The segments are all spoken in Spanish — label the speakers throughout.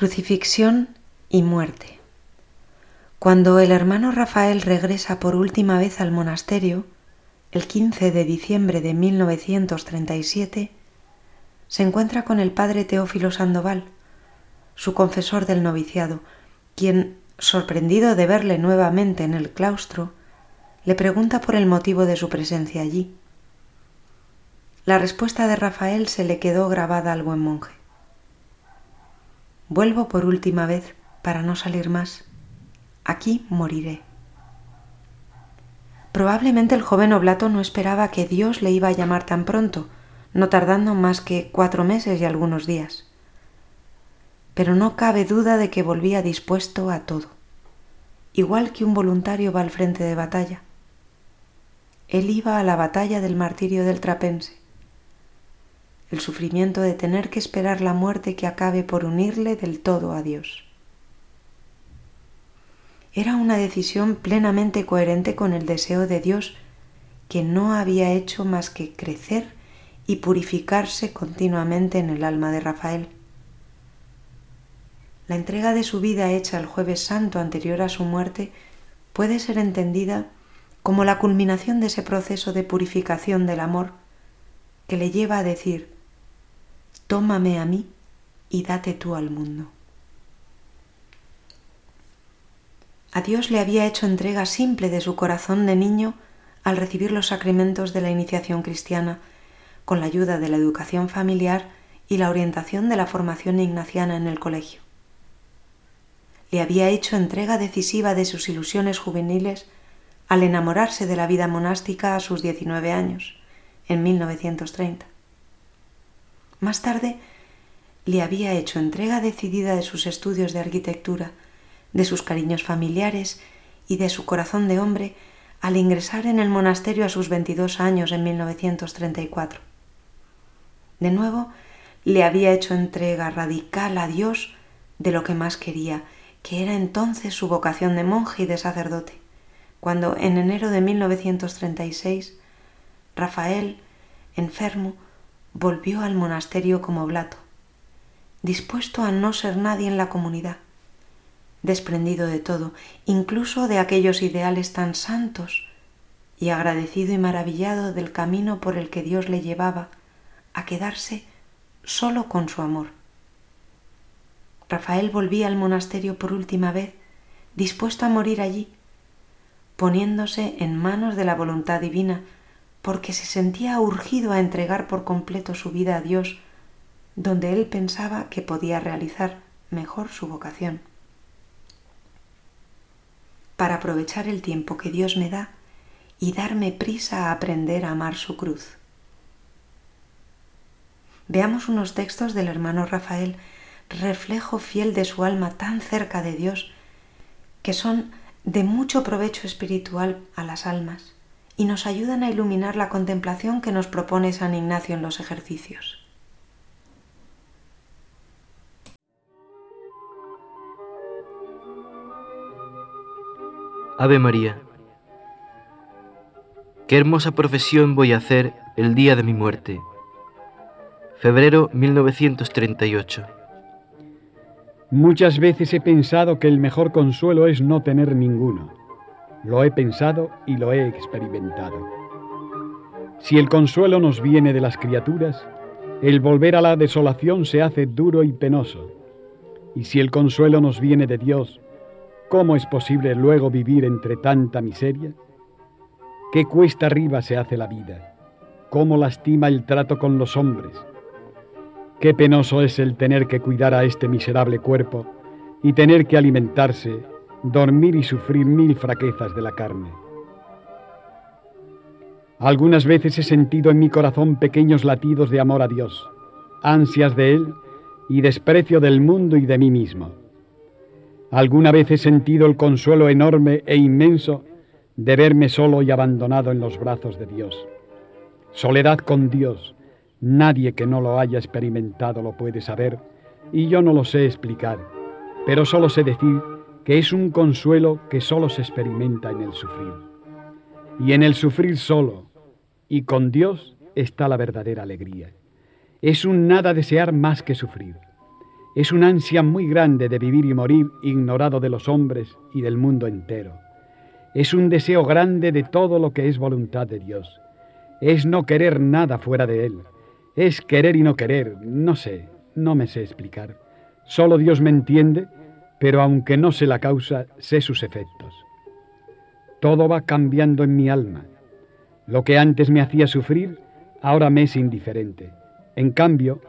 Speaker 1: Crucifixión y muerte. Cuando el hermano Rafael regresa por última vez al monasterio, el 15 de diciembre de 1937, se encuentra con el padre Teófilo Sandoval, su confesor del noviciado, quien, sorprendido de verle nuevamente en el claustro, le pregunta por el motivo de su presencia allí. La respuesta de Rafael se le quedó grabada al buen monje. Vuelvo por última vez para no salir más. Aquí moriré. Probablemente el joven oblato no esperaba que Dios le iba a llamar tan pronto, no tardando más que cuatro meses y algunos días. Pero no cabe duda de que volvía dispuesto a todo, igual que un voluntario va al frente de batalla. Él iba a la batalla del martirio del trapense, el sufrimiento de tener que esperar la muerte que acabe por unirle del todo a Dios. Era una decisión plenamente coherente con el deseo de Dios que no había hecho más que crecer y purificarse continuamente en el alma de Rafael. La entrega de su vida hecha el jueves santo anterior a su muerte puede ser entendida como la culminación de ese proceso de purificación del amor que le lleva a decir, tómame a mí y date tú al mundo. A Dios le había hecho entrega simple de su corazón de niño al recibir los sacramentos de la iniciación cristiana, con la ayuda de la educación familiar y la orientación de la formación ignaciana en el colegio. Le había hecho entrega decisiva de sus ilusiones juveniles al enamorarse de la vida monástica a sus 19 años, en 1930. Más tarde, le había hecho entrega decidida de sus estudios de arquitectura, de sus cariños familiares y de su corazón de hombre al ingresar en el monasterio a sus 22 años en 1934. De nuevo, le había hecho entrega radical a Dios de lo que más quería, que era entonces su vocación de monje y de sacerdote, cuando en enero de 1936 Rafael, enfermo, volvió al monasterio como oblato, dispuesto a no ser nadie en la comunidad, desprendido de todo, incluso de aquellos ideales tan santos, y agradecido y maravillado del camino por el que Dios le llevaba a quedarse solo con su amor. Rafael volvía al monasterio por última vez, dispuesto a morir allí, poniéndose en manos de la voluntad divina, porque se sentía urgido a entregar por completo su vida a Dios, donde él pensaba que podía realizar mejor su vocación. Para aprovechar el tiempo que Dios me da y darme prisa a aprender a amar su cruz. Veamos unos textos del hermano Rafael, reflejo fiel de su alma tan cerca de Dios, que son de mucho provecho espiritual a las almas y nos ayudan a iluminar la contemplación que nos propone San Ignacio en los ejercicios.
Speaker 2: Ave María, qué hermosa profesión voy a hacer el día de mi muerte. Febrero 1938.
Speaker 3: Muchas veces he pensado que el mejor consuelo es no tener ninguno lo he pensado y lo he experimentado. Si el consuelo nos viene de las criaturas, el volver a la desolación se hace duro y penoso. Y si el consuelo nos viene de Dios, ¿cómo es posible luego vivir entre tanta miseria? ¿Qué cuesta arriba se hace la vida? ¿Cómo lastima el trato con los hombres? Qué penoso es el tener que cuidar a este miserable cuerpo y tener que alimentarse dormir y sufrir mil fraquezas de la carne. Algunas veces he sentido en mi corazón pequeños latidos de amor a Dios, ansias de Él y desprecio del mundo y de mí mismo. Alguna vez he sentido el consuelo enorme e inmenso de verme solo y abandonado en los brazos de Dios. Soledad con Dios, nadie que no lo haya experimentado lo puede saber y yo no lo sé explicar, pero solo sé decir es un consuelo que solo se experimenta en el sufrir. Y en el sufrir solo y con Dios está la verdadera alegría. Es un nada desear más que sufrir. Es una ansia muy grande de vivir y morir ignorado de los hombres y del mundo entero. Es un deseo grande de todo lo que es voluntad de Dios. Es no querer nada fuera de Él. Es querer y no querer. No sé, no me sé explicar. Solo Dios me entiende, pero aunque no sé la causa, sé sus efectos. Todo va cambiando en mi alma. Lo que antes me hacía sufrir, ahora me es indiferente. En cambio,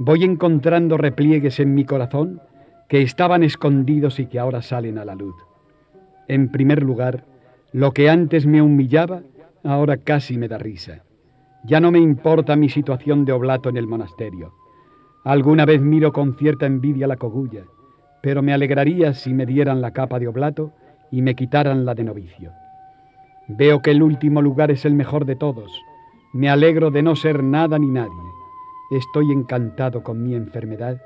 Speaker 3: voy encontrando repliegues en mi corazón que estaban escondidos y que ahora salen a la luz. En primer lugar, lo que antes me humillaba, ahora casi me da risa. Ya no me importa mi situación de oblato en el monasterio. Alguna vez miro con cierta envidia la cogulla, pero me alegraría si me dieran la capa de oblato y me quitaran la de novicio. Veo que el último lugar es el mejor de todos. Me alegro de no ser nada ni nadie. Estoy encantado con mi enfermedad,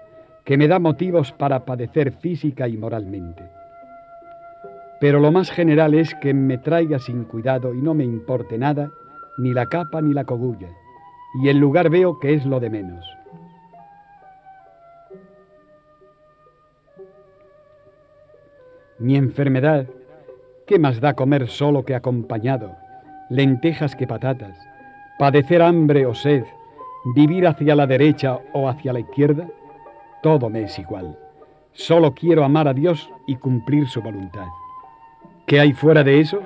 Speaker 3: que me da motivos para padecer física y moralmente. Pero lo más general es que me traiga sin cuidado y no me importe nada, ni la capa ni la cogulla, y el lugar veo que es lo de menos. Mi enfermedad, ¿qué más da comer solo que acompañado? Lentejas que patatas, padecer hambre o sed, vivir hacia la derecha o hacia la izquierda, todo me es igual. Solo quiero amar a Dios y cumplir su voluntad. ¿Qué hay fuera de eso?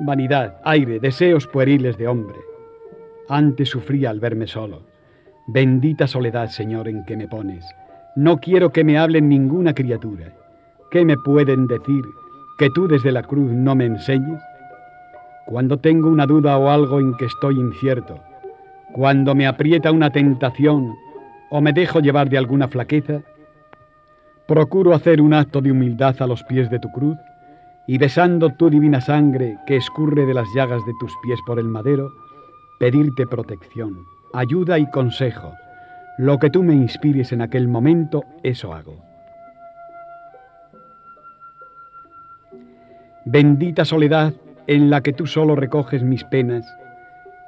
Speaker 3: Vanidad, aire, deseos pueriles de hombre. Antes sufría al verme solo. Bendita soledad, Señor, en que me pones. No quiero que me hablen ninguna criatura. ¿Qué me pueden decir que tú desde la cruz no me enseñes? Cuando tengo una duda o algo en que estoy incierto, cuando me aprieta una tentación o me dejo llevar de alguna flaqueza, procuro hacer un acto de humildad a los pies de tu cruz y besando tu divina sangre que escurre de las llagas de tus pies por el madero, pedirte protección, ayuda y consejo. Lo que tú me inspires en aquel momento, eso hago. Bendita soledad en la que tú solo recoges mis penas,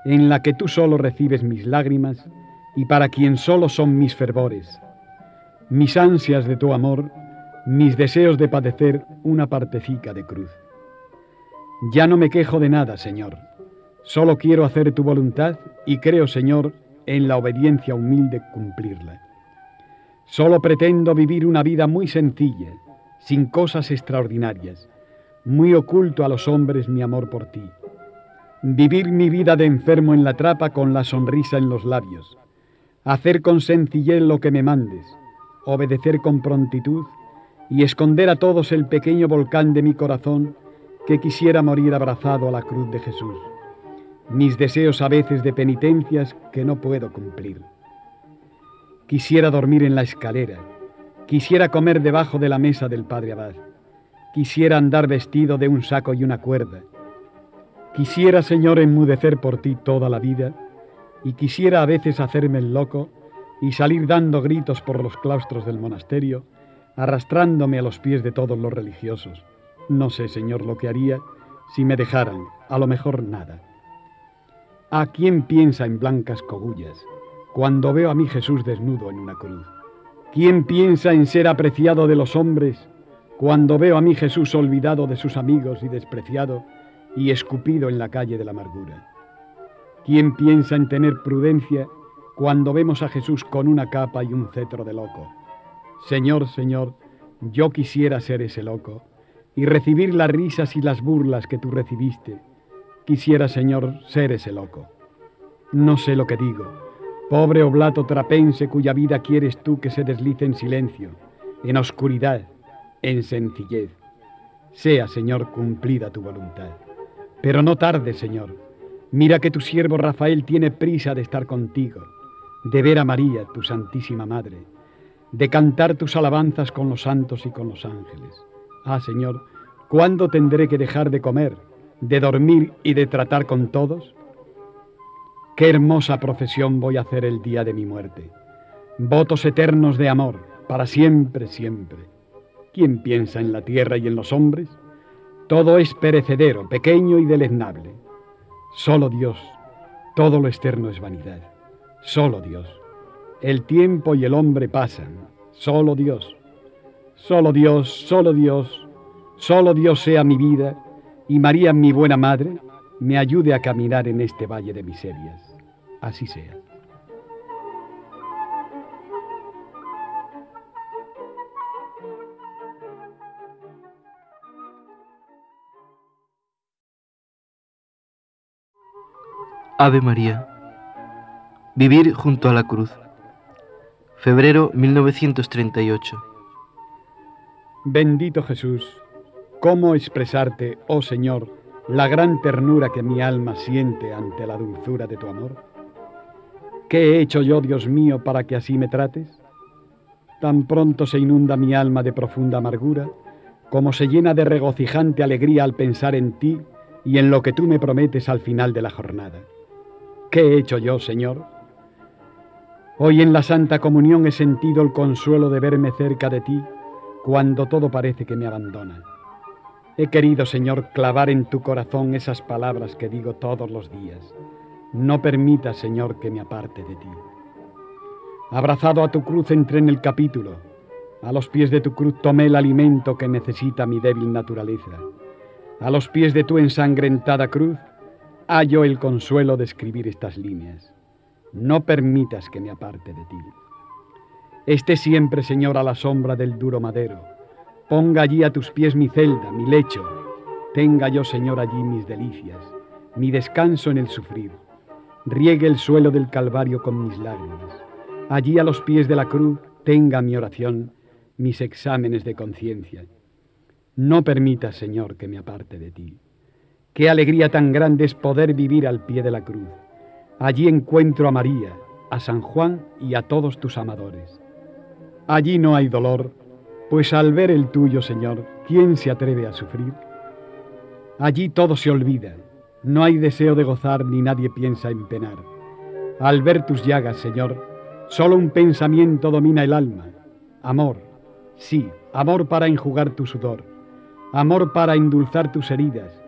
Speaker 3: en la que tú solo recibes mis lágrimas y para quien solo son mis fervores. Mis ansias de tu amor mis deseos de padecer una partecica de cruz. Ya no me quejo de nada, Señor. Solo quiero hacer tu voluntad y creo, Señor, en la obediencia humilde cumplirla. Solo pretendo vivir una vida muy sencilla, sin cosas extraordinarias, muy oculto a los hombres mi amor por ti. Vivir mi vida de enfermo en la trapa con la sonrisa en los labios. Hacer con sencillez lo que me mandes. Obedecer con prontitud y esconder a todos el pequeño volcán de mi corazón que quisiera morir abrazado a la cruz de Jesús. Mis deseos a veces de penitencias que no puedo cumplir. Quisiera dormir en la escalera, quisiera comer debajo de la mesa del Padre Abad, quisiera andar vestido de un saco y una cuerda, quisiera, Señor, enmudecer por ti toda la vida, y quisiera a veces hacerme el loco y salir dando gritos por los claustros del monasterio, arrastrándome a los pies de todos los religiosos. No sé, Señor, lo que haría si me dejaran, a lo mejor nada. ¿A quién piensa en blancas cogullas cuando veo a mi Jesús desnudo en una cruz? ¿Quién piensa en ser apreciado de los hombres cuando veo a mi Jesús olvidado de sus amigos y despreciado y escupido en la calle de la amargura? ¿Quién piensa en tener prudencia cuando vemos a Jesús con una capa y un cetro de loco? Señor, Señor, yo quisiera ser ese loco y recibir las risas y las burlas que tú recibiste. Quisiera, Señor, ser ese loco. No sé lo que digo. Pobre oblato trapense cuya vida quieres tú que se deslice en silencio, en oscuridad, en sencillez. Sea, Señor, cumplida tu voluntad. Pero no tarde, Señor. Mira que tu siervo Rafael tiene prisa de estar contigo, de ver a María, tu Santísima Madre de cantar tus alabanzas con los santos y con los ángeles. Ah, Señor, ¿cuándo tendré que dejar de comer, de dormir y de tratar con todos? Qué hermosa profesión voy a hacer el día de mi muerte. Votos eternos de amor, para siempre, siempre. ¿Quién piensa en la tierra y en los hombres? Todo es perecedero, pequeño y deleznable. Solo Dios, todo lo externo es vanidad. Solo Dios. El tiempo y el hombre pasan, solo Dios. Solo Dios, solo Dios, solo Dios sea mi vida y María, mi buena madre, me ayude a caminar en este valle de miserias. Así sea.
Speaker 2: Ave María. Vivir junto a la cruz. Febrero 1938.
Speaker 3: Bendito Jesús, ¿cómo expresarte, oh Señor, la gran ternura que mi alma siente ante la dulzura de tu amor? ¿Qué he hecho yo, Dios mío, para que así me trates? Tan pronto se inunda mi alma de profunda amargura, como se llena de regocijante alegría al pensar en ti y en lo que tú me prometes al final de la jornada. ¿Qué he hecho yo, Señor? Hoy en la Santa Comunión he sentido el consuelo de verme cerca de ti cuando todo parece que me abandona. He querido, Señor, clavar en tu corazón esas palabras que digo todos los días. No permitas, Señor, que me aparte de ti. Abrazado a tu cruz entré en el capítulo. A los pies de tu cruz tomé el alimento que necesita mi débil naturaleza. A los pies de tu ensangrentada cruz hallo el consuelo de escribir estas líneas. No permitas que me aparte de ti. Esté siempre, Señor, a la sombra del duro madero. Ponga allí a tus pies mi celda, mi lecho. Tenga yo, Señor, allí mis delicias, mi descanso en el sufrir. Riegue el suelo del Calvario con mis lágrimas. Allí a los pies de la cruz tenga mi oración, mis exámenes de conciencia. No permitas, Señor, que me aparte de ti. Qué alegría tan grande es poder vivir al pie de la cruz. Allí encuentro a María, a San Juan y a todos tus amadores. Allí no hay dolor, pues al ver el tuyo, Señor, ¿quién se atreve a sufrir? Allí todo se olvida, no hay deseo de gozar ni nadie piensa en penar. Al ver tus llagas, Señor, solo un pensamiento domina el alma. Amor, sí, amor para enjugar tu sudor, amor para endulzar tus heridas,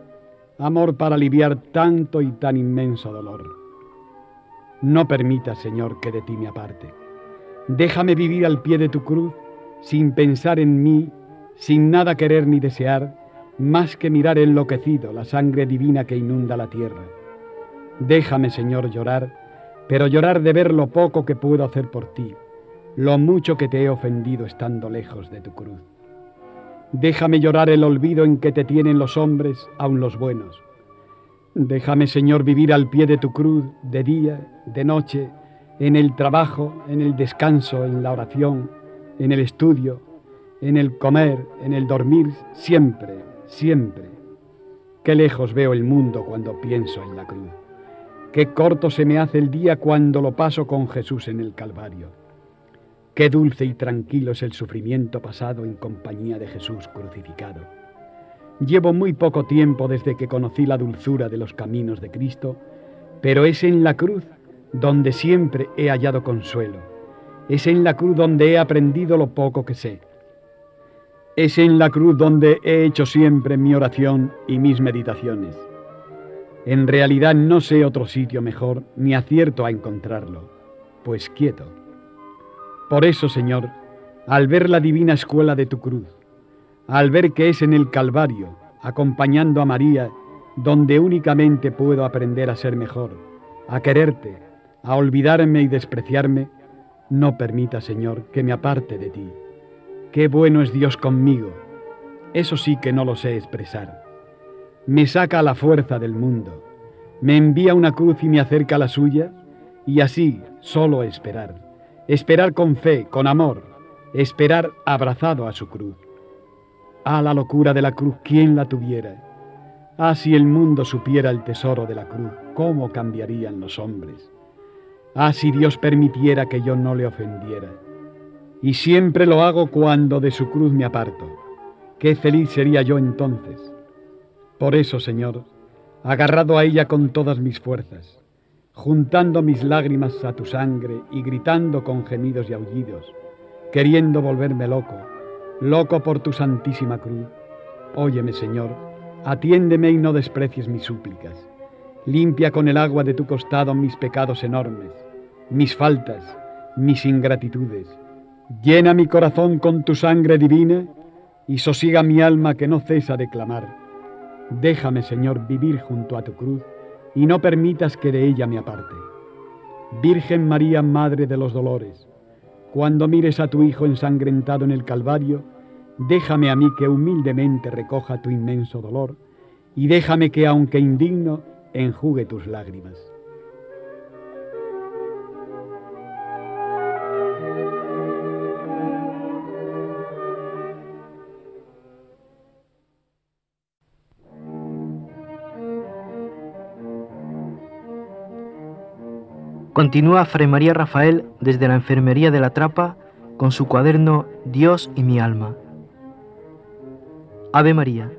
Speaker 3: amor para aliviar tanto y tan inmenso dolor. No permitas, Señor, que de ti me aparte. Déjame vivir al pie de tu cruz, sin pensar en mí, sin nada querer ni desear, más que mirar enloquecido la sangre divina que inunda la tierra. Déjame, Señor, llorar, pero llorar de ver lo poco que puedo hacer por ti, lo mucho que te he ofendido estando lejos de tu cruz. Déjame llorar el olvido en que te tienen los hombres, aun los buenos. Déjame, Señor, vivir al pie de tu cruz, de día, de noche, en el trabajo, en el descanso, en la oración, en el estudio, en el comer, en el dormir, siempre, siempre. Qué lejos veo el mundo cuando pienso en la cruz. Qué corto se me hace el día cuando lo paso con Jesús en el Calvario. Qué dulce y tranquilo es el sufrimiento pasado en compañía de Jesús crucificado. Llevo muy poco tiempo desde que conocí la dulzura de los caminos de Cristo, pero es en la cruz donde siempre he hallado consuelo. Es en la cruz donde he aprendido lo poco que sé. Es en la cruz donde he hecho siempre mi oración y mis meditaciones. En realidad no sé otro sitio mejor ni acierto a encontrarlo, pues quieto por eso, Señor, al ver la divina escuela de tu cruz, al ver que es en el Calvario, acompañando a María, donde únicamente puedo aprender a ser mejor, a quererte, a olvidarme y despreciarme, no permita, Señor, que me aparte de ti. Qué bueno es Dios conmigo. Eso sí que no lo sé expresar. Me saca a la fuerza del mundo, me envía una cruz y me acerca a la suya, y así solo esperar esperar con fe, con amor, esperar abrazado a su cruz. Ah, la locura de la cruz, ¿quién la tuviera? Ah, si el mundo supiera el tesoro de la cruz, ¿cómo cambiarían los hombres? Ah, si Dios permitiera que yo no le ofendiera. Y siempre lo hago cuando de su cruz me aparto. Qué feliz sería yo entonces. Por eso, Señor, agarrado a ella con todas mis fuerzas, juntando mis lágrimas a tu sangre y gritando con gemidos y aullidos, queriendo volverme loco, loco por tu santísima cruz. Óyeme, Señor, atiéndeme y no desprecies mis súplicas. Limpia con el agua de tu costado mis pecados enormes, mis faltas, mis ingratitudes. Llena mi corazón con tu sangre divina y sosiega mi alma que no cesa de clamar. Déjame, Señor, vivir junto a tu cruz y no permitas que de ella me aparte. Virgen María, Madre de los Dolores, cuando mires a tu Hijo ensangrentado en el Calvario, déjame a mí que humildemente recoja tu inmenso dolor y déjame que, aunque indigno, enjugue tus lágrimas.
Speaker 2: Continúa Fray María Rafael desde la enfermería de la Trapa con su cuaderno Dios y mi alma. Ave María,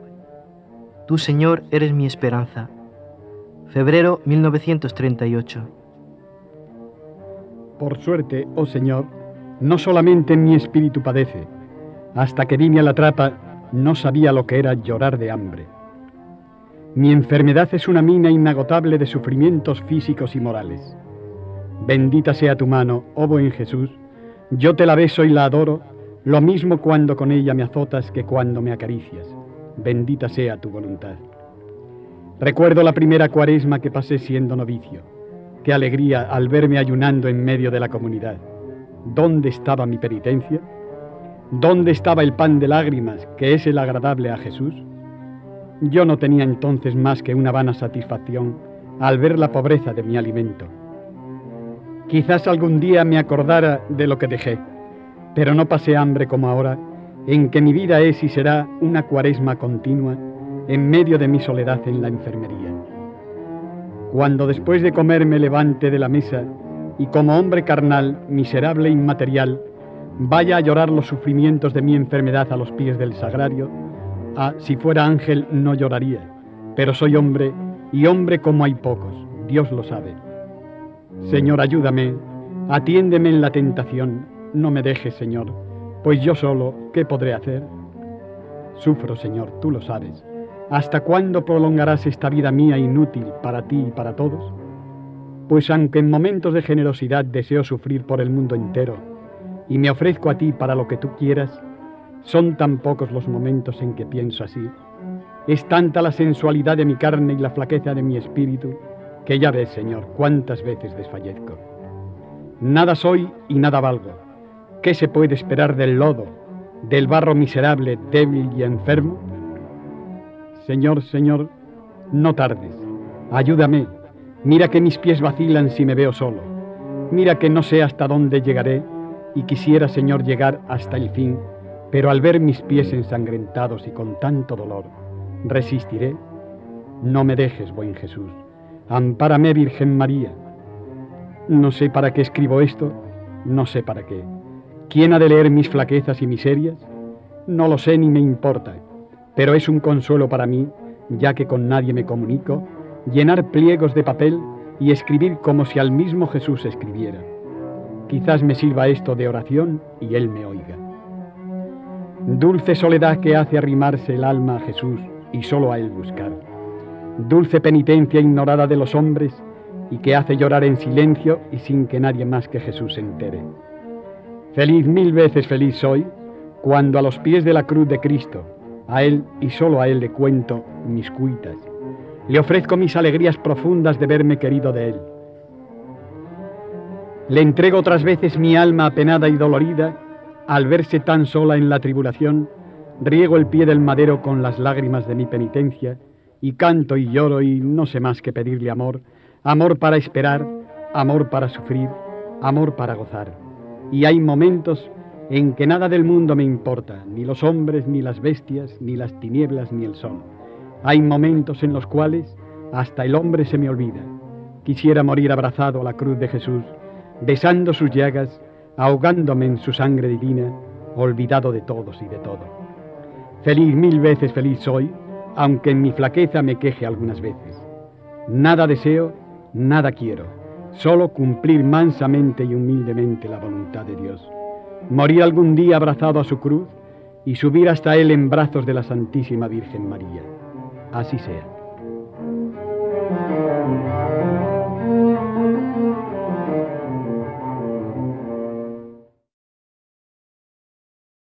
Speaker 2: tú Señor eres mi esperanza. Febrero 1938.
Speaker 3: Por suerte, oh Señor, no solamente mi espíritu padece. Hasta que vine a la trapa no sabía lo que era llorar de hambre. Mi enfermedad es una mina inagotable de sufrimientos físicos y morales. Bendita sea tu mano, oh buen Jesús, yo te la beso y la adoro, lo mismo cuando con ella me azotas que cuando me acaricias. Bendita sea tu voluntad. Recuerdo la primera cuaresma que pasé siendo novicio. Qué alegría al verme ayunando en medio de la comunidad. ¿Dónde estaba mi penitencia? ¿Dónde estaba el pan de lágrimas, que es el agradable a Jesús? Yo no tenía entonces más que una vana satisfacción al ver la pobreza de mi alimento Quizás algún día me acordara de lo que dejé, pero no pasé hambre como ahora, en que mi vida es y será una cuaresma continua en medio de mi soledad en la enfermería. Cuando después de comer me levante de la mesa y como hombre carnal, miserable e inmaterial, vaya a llorar los sufrimientos de mi enfermedad a los pies del sagrario, ah, si fuera ángel no lloraría, pero soy hombre y hombre como hay pocos, Dios lo sabe. Señor, ayúdame, atiéndeme en la tentación, no me dejes, Señor, pues yo solo, ¿qué podré hacer? Sufro, Señor, tú lo sabes. ¿Hasta cuándo prolongarás esta vida mía inútil para ti y para todos? Pues aunque en momentos de generosidad deseo sufrir por el mundo entero y me ofrezco a ti para lo que tú quieras, son tan pocos los momentos en que pienso así. Es tanta la sensualidad de mi carne y la flaqueza de mi espíritu que ya ves, Señor, cuántas veces desfallezco. Nada soy y nada valgo. ¿Qué se puede esperar del lodo, del barro miserable, débil y enfermo? Señor, Señor, no tardes. Ayúdame. Mira que mis pies vacilan si me veo solo. Mira que no sé hasta dónde llegaré y quisiera, Señor, llegar hasta el fin, pero al ver mis pies ensangrentados y con tanto dolor, resistiré. No me dejes, buen Jesús. Ampárame, Virgen María. No sé para qué escribo esto, no sé para qué. ¿Quién ha de leer mis flaquezas y miserias? No lo sé ni me importa, pero es un consuelo para mí, ya que con nadie me comunico, llenar pliegos de papel y escribir como si al mismo Jesús escribiera. Quizás me sirva esto de oración y Él me oiga. Dulce soledad que hace arrimarse el alma a Jesús y solo a Él buscar dulce penitencia ignorada de los hombres y que hace llorar en silencio y sin que nadie más que Jesús se entere. Feliz mil veces feliz soy cuando a los pies de la cruz de Cristo, a Él y solo a Él le cuento mis cuitas. Le ofrezco mis alegrías profundas de verme querido de Él. Le entrego otras veces mi alma apenada y dolorida al verse tan sola en la tribulación, riego el pie del madero con las lágrimas de mi penitencia y canto y lloro y no sé más que pedirle amor, amor para esperar, amor para sufrir, amor para gozar. Y hay momentos en que nada del mundo me importa, ni los hombres, ni las bestias, ni las tinieblas, ni el sol. Hay momentos en los cuales hasta el hombre se me olvida. Quisiera morir abrazado a la cruz de Jesús, besando sus llagas, ahogándome en su sangre divina, olvidado de todos y de todo. Feliz mil veces feliz soy, aunque en mi flaqueza me queje algunas veces. Nada deseo, nada quiero, solo cumplir mansamente y humildemente la voluntad de Dios. Morir algún día abrazado a su cruz y subir hasta Él en brazos de la Santísima Virgen María. Así sea.